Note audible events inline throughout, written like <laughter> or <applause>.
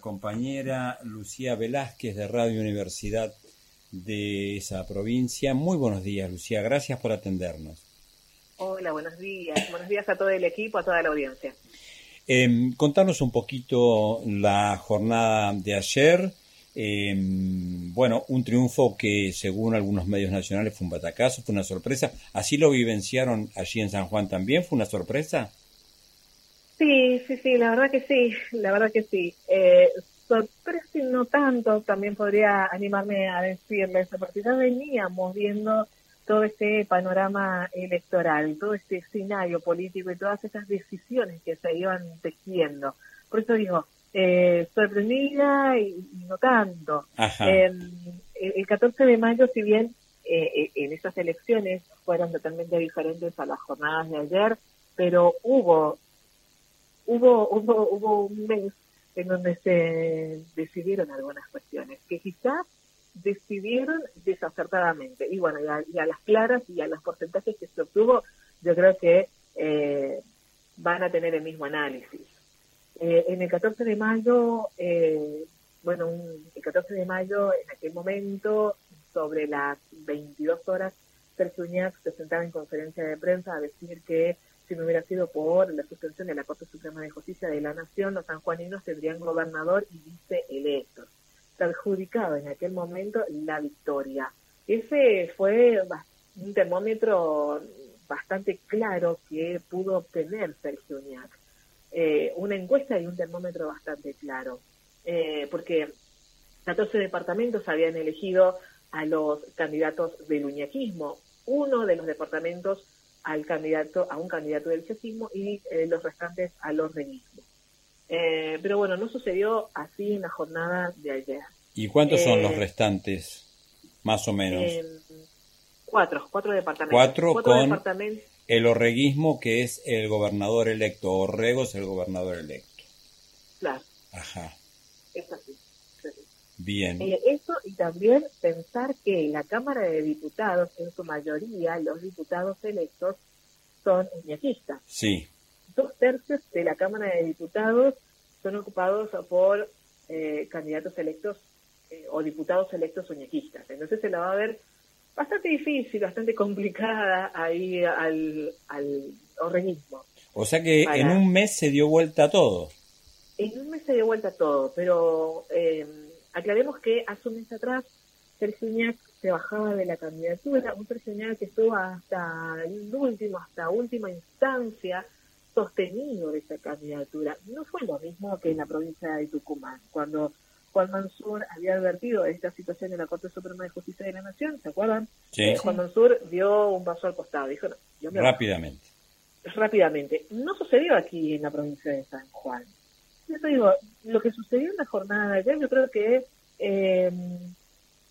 compañera Lucía Velázquez de Radio Universidad de esa provincia. Muy buenos días, Lucía. Gracias por atendernos. Hola, buenos días. Buenos días a todo el equipo, a toda la audiencia. Eh, contanos un poquito la jornada de ayer. Eh, bueno, un triunfo que según algunos medios nacionales fue un batacazo, fue una sorpresa. ¿Así lo vivenciaron allí en San Juan también? ¿Fue una sorpresa? Sí, sí, sí, la verdad que sí, la verdad que sí. Eh, sorpresa y no tanto, también podría animarme a decirles, porque ya veníamos viendo todo este panorama electoral, todo este escenario político y todas esas decisiones que se iban tejiendo. Por eso digo, eh, sorprendida y, no tanto. Eh, el 14 de mayo, si bien eh, en esas elecciones fueron totalmente diferentes a las jornadas de ayer, pero hubo hubo, hubo, hubo un mes en donde se decidieron algunas cuestiones que quizás decidieron desacertadamente. Y bueno, y a, las claras y a los porcentajes que se obtuvo, yo creo que eh, van a tener el mismo análisis. Eh, en el 14 de mayo, eh, bueno, el 14 de mayo, en aquel momento, sobre las 22 horas, Sergio Uñac se sentaba en conferencia de prensa a decir que si no hubiera sido por la suspensión de la Corte Suprema de Justicia de la Nación, los sanjuaninos tendrían gobernador y vice electos. Se adjudicaba en aquel momento la victoria. Ese fue un termómetro bastante claro que pudo obtener Sergio Uñac. Eh, una encuesta y un termómetro bastante claro. Eh, porque 14 departamentos habían elegido a los candidatos del uñaquismo. Uno de los departamentos al candidato, a un candidato del chacismo y eh, los restantes al ordenismo. Eh, pero bueno, no sucedió así en la jornada de ayer. ¿Y cuántos son los eh, restantes, más o menos? cuatro, cuatro departamentos. Cuatro, con el orreguismo, que es el gobernador electo. Orrego es el gobernador electo. Claro. Ajá. Es así. Bien. Eh, eso y también pensar que la Cámara de Diputados, en su mayoría, los diputados electos son uñaquistas. Sí. Dos tercios de la Cámara de Diputados son ocupados por eh, candidatos electos eh, o diputados electos uñaquistas. Entonces se la va a ver bastante difícil, bastante complicada ahí al, al organismo. O sea que en un mes se dio vuelta todo. En un mes se dio vuelta todo, pero... Eh, Aclaremos que hace un mes atrás Sergio Uñac se bajaba de la candidatura, un Sergio que estuvo hasta el último, hasta última instancia sostenido de esa candidatura. No fue lo mismo que en la provincia de Tucumán, cuando Juan Mansur había advertido de esta situación en la Corte Suprema de Justicia de la Nación, ¿se acuerdan? Sí, eh, Juan Mansur dio un paso al costado, dijo, rápidamente. Rápidamente. No sucedió aquí en la provincia de San Juan yo te digo, lo que sucedió en la jornada de ayer, yo creo que eh,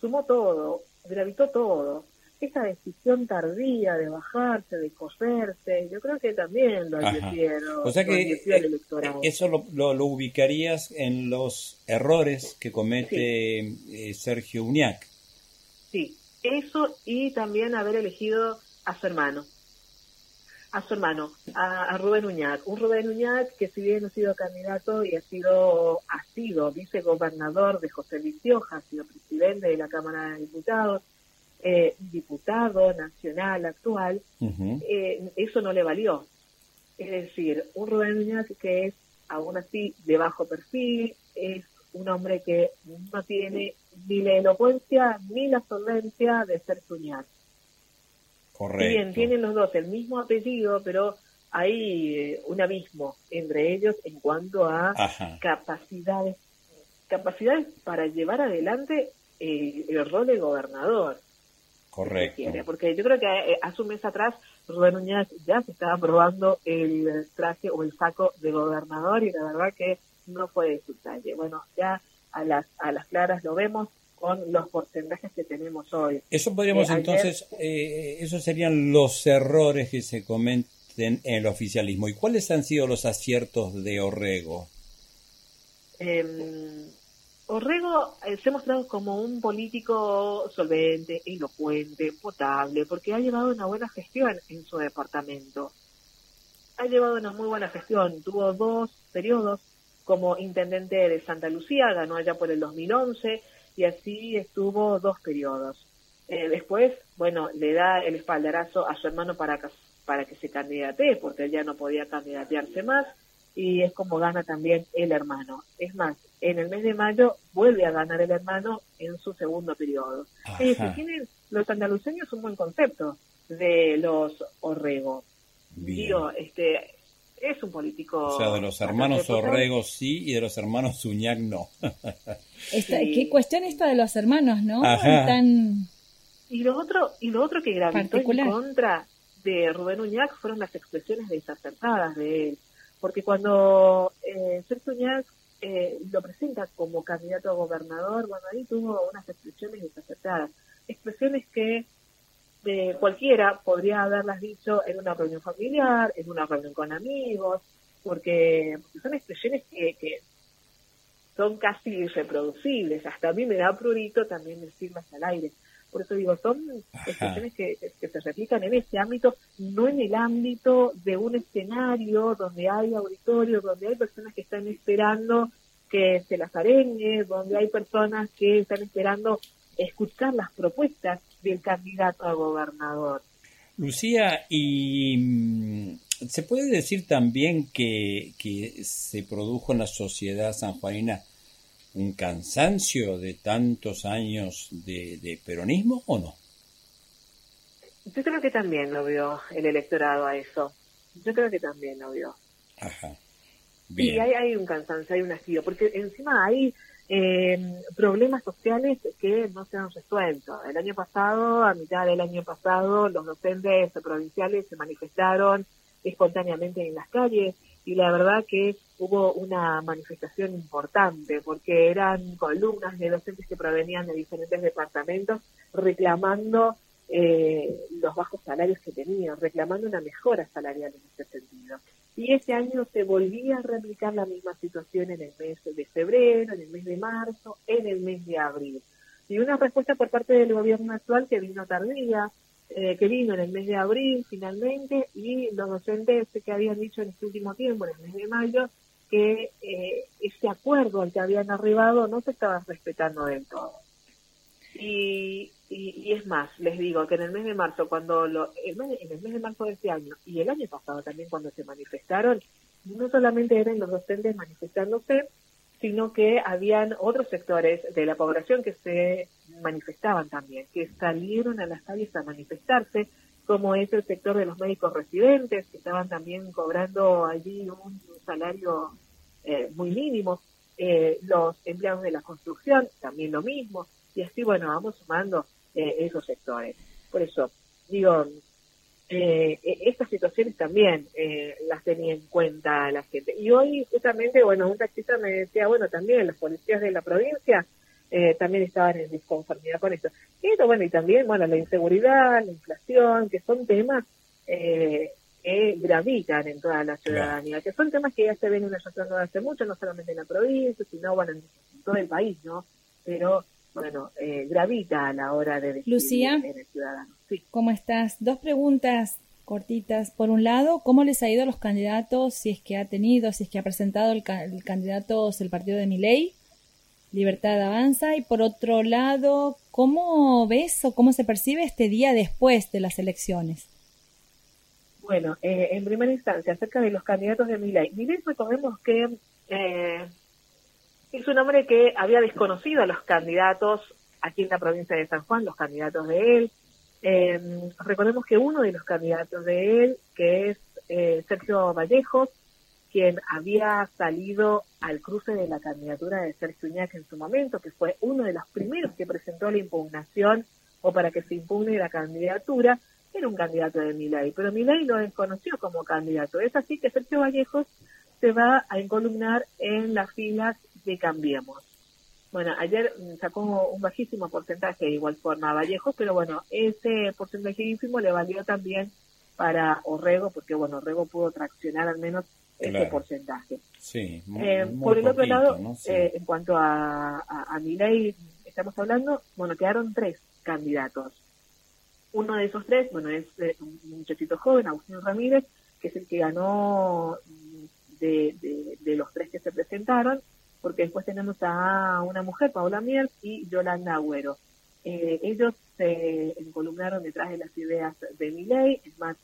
sumó todo, gravitó todo. Esa decisión tardía de bajarse, de coserse, yo creo que también lo advirtieron. O sea que eh, eso lo, lo, ubicarías en los errores que comete eh, Sergio Uñac. Sí, eso y también haber elegido a su hermano a su hermano, a, Rubén Uñac. Un Rubén Uñac que si bien ha sido candidato y ha sido, ha sido vicegobernador de José Vicioja, ha sido presidente de la Cámara de Diputados, eh, diputado nacional actual, eh, eso no le valió. Es decir, un Rubén Uñac que es aún así de bajo perfil, es un hombre que no tiene ni la elocuencia ni la solvencia de ser Uñac Correcto. Bien, tienen los dos el mismo apellido, pero hay eh, un abismo entre ellos en cuanto a capacidades capacidades para llevar adelante eh, el rol de gobernador. Correcto. Porque yo creo que eh, hace un mes atrás Rubén Núñez ya se estaba probando el traje o el saco de gobernador y la verdad que no fue de su talle. Bueno, ya a las, a las claras lo vemos, con los porcentajes que tenemos hoy. Eso podríamos eh, entonces, eh, esos serían los errores que se cometen en el oficialismo. ¿Y cuáles han sido los aciertos de Orrego? Eh, Orrego se ha mostrado como un político solvente, elocuente, potable, porque ha llevado una buena gestión en su departamento. Ha llevado una muy buena gestión. Tuvo dos periodos como intendente de Santa Lucía, ganó allá por el 2011 y así estuvo dos periodos. Eh, después, bueno, le da el espaldarazo a su hermano para, para que se candidate, porque él ya no podía candidatearse más, y es como gana también el hermano. Es más, en el mes de mayo vuelve a ganar el hermano en su segundo periodo. Eh, tienen los andaluceños un buen concepto de los Orrego. Digo, este, es un político. O sea, de los hermanos Orrego sí y de los hermanos Uñac no. <laughs> Qué cuestión esta de los hermanos, ¿no? Y lo otro, y lo otro que gravitó en contra de Rubén Uñac fueron las expresiones desacertadas de él. Porque cuando eh, Sergio Uñac eh, lo presenta como candidato a gobernador, bueno, ahí tuvo unas expresiones desacertadas. Expresiones que eh, cualquiera podría haberlas dicho en una reunión familiar, en una reunión con amigos, porque, son expresiones que, que son casi irreproducibles. Hasta a mí me da prurito también decirlas al aire. Por eso digo, son expresiones que, se replican en ese ámbito, no en el ámbito de un escenario donde hay auditorios, donde hay personas que están esperando que se las arengue, donde hay personas que están esperando escuchar las propuestas del candidato a gobernador. Lucía, y mm, se puede decir también que, que se produjo en la sociedad sanjuanina un cansancio de tantos años de, peronismo o no? Yo creo que también lo vio el electorado a eso. Yo creo que también lo vio. Ajá. Y hay, hay un cansancio, hay un hastío, porque encima hay eh, problemas sociales que no se han resuelto. El año pasado, a mitad del año pasado, los docentes provinciales se manifestaron espontáneamente en las calles y la verdad que hubo una manifestación importante porque eran columnas de docentes que provenían de diferentes departamentos reclamando eh, los bajos salarios que tenían, reclamando una mejora salarial en ese sentido. Y ese año se volvía a replicar la misma situación en el mes de febrero, en el mes de marzo, en el mes de abril. Y una respuesta por parte del gobierno actual que vino tardía, eh, que vino en el mes de abril finalmente, y los docentes que habían dicho en este último tiempo, en el mes de mayo, que eh, ese acuerdo al que habían arribado no se estaba respetando del todo. Y, y, es más, les digo que en el mes de marzo, cuando lo, en el mes de marzo de este año y el año pasado también cuando se manifestaron, no solamente eran los docentes manifestándose, sino que habían otros sectores de la población que se manifestaban también, que salieron a las calles a manifestarse, como es el sector de los médicos residentes, que estaban también cobrando allí un salario eh, muy mínimo, eh, los empleados de la construcción, también lo mismo, y así, bueno, vamos sumando eh, esos sectores. Por eso, digo, e-, estas situaciones también las tenía en cuenta la gente. Y hoy, justamente, bueno, un taxista me decía, bueno, también los policías de la provincia también estaban en disconformidad con esto. Y esto, bueno, y también, bueno, la inseguridad, la inflación, que son temas eh, que gravitan en toda la ciudadanía, que son temas que ya se vienen ayudando hace mucho, no solamente en la provincia, sino bueno, en todo el país, ¿no? Pero bueno, eh, gravita a la hora de decidir Lucía, en el ciudadano. Sí. ¿Cómo estás? Dos preguntas cortitas. Por un lado, ¿cómo les ha ido a los candidatos, si es que ha tenido, si es que ha presentado el, candidato el partido de mi ley, Libertad Avanza? Y por otro lado, ¿cómo ves o cómo se percibe este día después de las elecciones? Bueno, eh, en primera instancia, acerca de los candidatos de Milay. Milay, recordemos que eh, es un hombre que había desconocido a los candidatos aquí en la provincia de San Juan, los candidatos de él. Eh, recordemos que uno de los candidatos de él, que es eh, Sergio Vallejos, quien había salido al cruce de la candidatura de Sergio Uñac en su momento, que fue uno de los primeros que presentó la impugnación o para que se impugne la candidatura, era un candidato de Milay, pero Milay lo desconoció como candidato. Es así que Sergio Vallejos se va a encolumnar en las filas de Cambiemos. Bueno, ayer sacó un bajísimo porcentaje de igual forma a Vallejos, pero bueno, ese porcentaje ínfimo le valió también para Orrego, porque bueno, Orrego pudo traccionar al menos ese porcentaje. Sí, eh, por el otro lado, eh, en cuanto a, a, a Milay, estamos hablando, bueno, quedaron tres candidatos. Uno de esos tres, bueno, es eh, un muchachito joven, Agustín Ramírez, que es el que ganó de, de, los tres que se presentaron, porque después tenemos a una mujer, Paula Mier, y Yolanda Agüero. Eh, ellos se encolumnaron detrás de las ideas de mi ley, es más,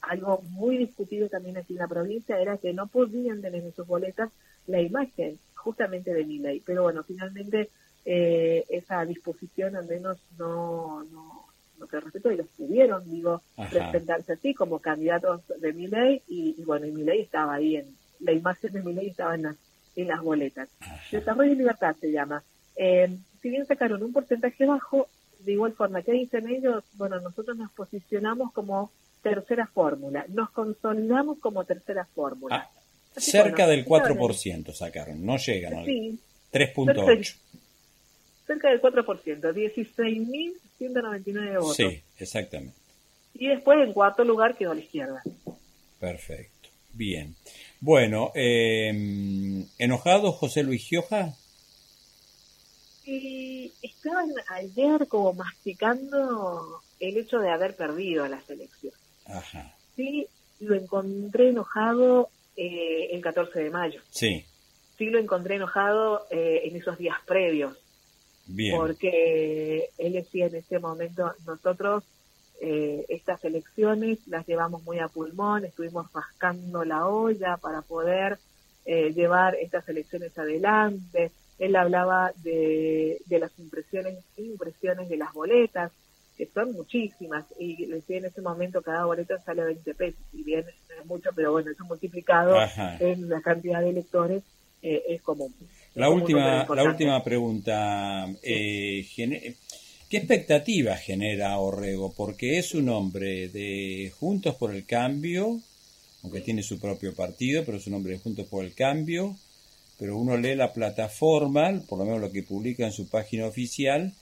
algo muy discutido también aquí en la provincia era que no podían tener en sus boletas la imagen justamente de mi ley. Pero bueno, finalmente eh, esa disposición al menos no, no, no te respeto y los pudieron, digo, presentarse así como candidatos de mi ley y, bueno, y mi ley estaba ahí en, la imagen de mi ley estaba en las, en las boletas. Desarrollo y libertad se llama. Eh, si bien sacaron un porcentaje bajo, de igual forma, ¿qué dicen ellos? Bueno, nosotros nos posicionamos como tercera fórmula, nos consolidamos como tercera fórmula. Ah, cerca del 4% sacaron, no llegan al 3.8. Cerca del 4%, 16.199 votos. Sí, exactamente. Y después en cuarto lugar quedó a la izquierda. Perfecto, bien. Bueno, eh, ¿enojado José Luis Gioja? Y estaban ayer como masticando el hecho de haber perdido las elecciones. Ajá. Sí, lo encontré enojado eh, el 14 de mayo. Sí. Sí, lo encontré enojado eh, en esos días previos. Bien. Porque él decía en ese momento, nosotros eh, estas elecciones las llevamos muy a pulmón, estuvimos rascando la olla para poder llevar estas elecciones adelante. Él hablaba de, de las impresiones, impresiones de las boletas, que son muchísimas, y decía en ese momento cada boleta sale a 20 pesos, y bien es mucho, pero bueno, eso multiplicado en la cantidad de electores eh, es como... La última, la última pregunta, eh, ¿qué expectativa genera Orrego? Porque es un hombre de Juntos por el Cambio, aunque tiene su propio partido, pero es un hombre de Juntos por el Cambio, pero uno lee la plataforma, por lo menos lo que publica en su página oficial,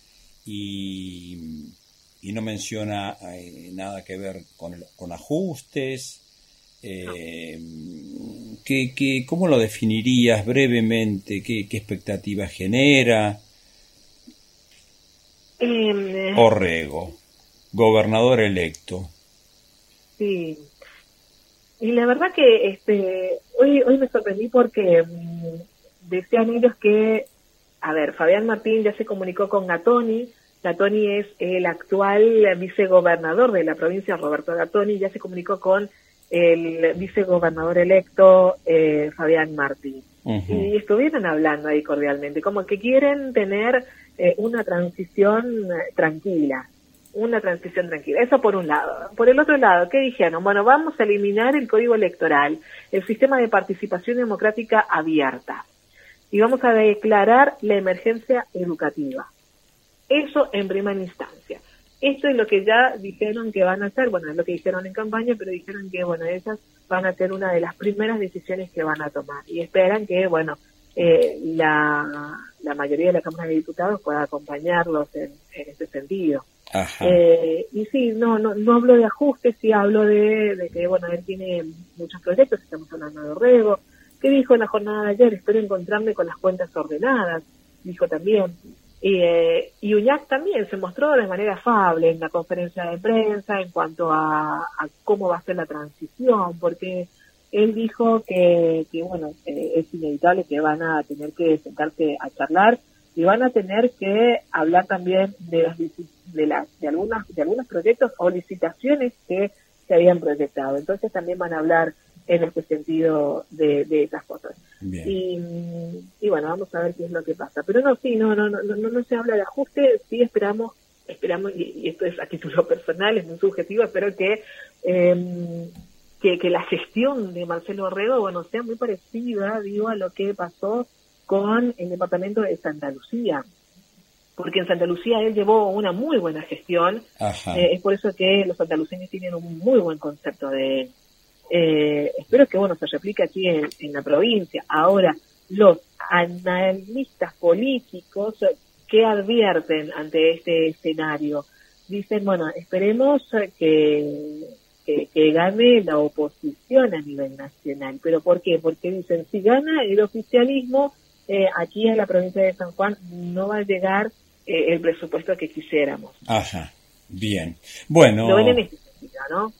y y no menciona eh, nada que ver con, con ajustes. Eh, ¿qué, cómo lo definirías brevemente? ¿Qué, qué expectativa genera? Eh, Orrego, gobernador electo. Sí. Y la verdad que este hoy hoy me sorprendí porque mm, decían ellos que, a ver, Fabián Martín ya se comunicó con Gatoni, Gatoni es el actual vicegobernador de la provincia, Roberto Gatoni, ya se comunicó con el vicegobernador electo eh, Fabián Martín. Y estuvieron hablando ahí cordialmente, como que quieren tener eh, una transición tranquila, una transición tranquila. Eso por un lado. Por el otro lado, ¿qué dijeron? Bueno, vamos a eliminar el código electoral, el sistema de participación democrática abierta, y vamos a declarar la emergencia educativa. Eso en primera instancia. Esto es lo que ya dijeron que van a hacer, bueno, es lo que dijeron en campaña, pero dijeron que, bueno, esas van a ser una de las primeras decisiones que van a tomar y esperan que, bueno, eh, la, la mayoría de la Cámara de Diputados pueda acompañarlos en, en ese sentido. Eh, y sí, no, no, no hablo de ajustes, sí hablo de, de, que, bueno, él tiene muchos proyectos, estamos hablando de Rego, que dijo en la jornada de ayer, espero encontrarme con las cuentas ordenadas, dijo también, eh, y Uñac también se mostró de manera afable en la conferencia de prensa en cuanto a, cómo va a ser la transición, porque él dijo que, que bueno, eh, es inevitable que van a tener que sentarse a charlar y van a tener que hablar también de las de las de algunas de algunos proyectos o licitaciones que se habían proyectado. Entonces también van a hablar en este sentido de, de esas cosas. Y, y, bueno, vamos a ver qué es lo que pasa. Pero no, sí, no, no, no, no, no se habla de ajuste, sí esperamos, esperamos, y, esto es a título <laughs> personal, es muy subjetivo, espero que, eh, que, que la gestión de Marcelo Orrego, bueno, sea muy parecida, digo, a lo que pasó con el departamento de Santa Lucía porque en Santa Lucía él llevó una muy buena gestión, eh, es por eso que los santaluceños tienen un muy buen concepto de él. Eh, espero que bueno se replique aquí en, la provincia. Ahora, los analistas políticos que advierten ante este escenario dicen, bueno, esperemos que, que, gane la oposición a nivel nacional. ¿Pero por qué? Porque dicen, si gana el oficialismo, eh, aquí en la provincia de San Juan no va a llegar eh, el presupuesto que quisiéramos. Ajá, bien. Bueno. Lo ven en este sentido, ¿no?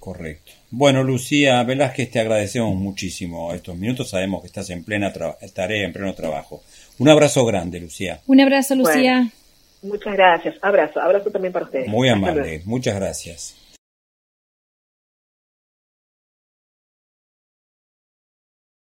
Correcto. Bueno, Lucía Velázquez, te agradecemos muchísimo estos minutos. Sabemos que estás en plena tarea, en pleno trabajo. Un abrazo grande, Lucía. Un abrazo, Lucía. muchas gracias. Abrazo. Abrazo también para ustedes. Muy amable. Muchas gracias.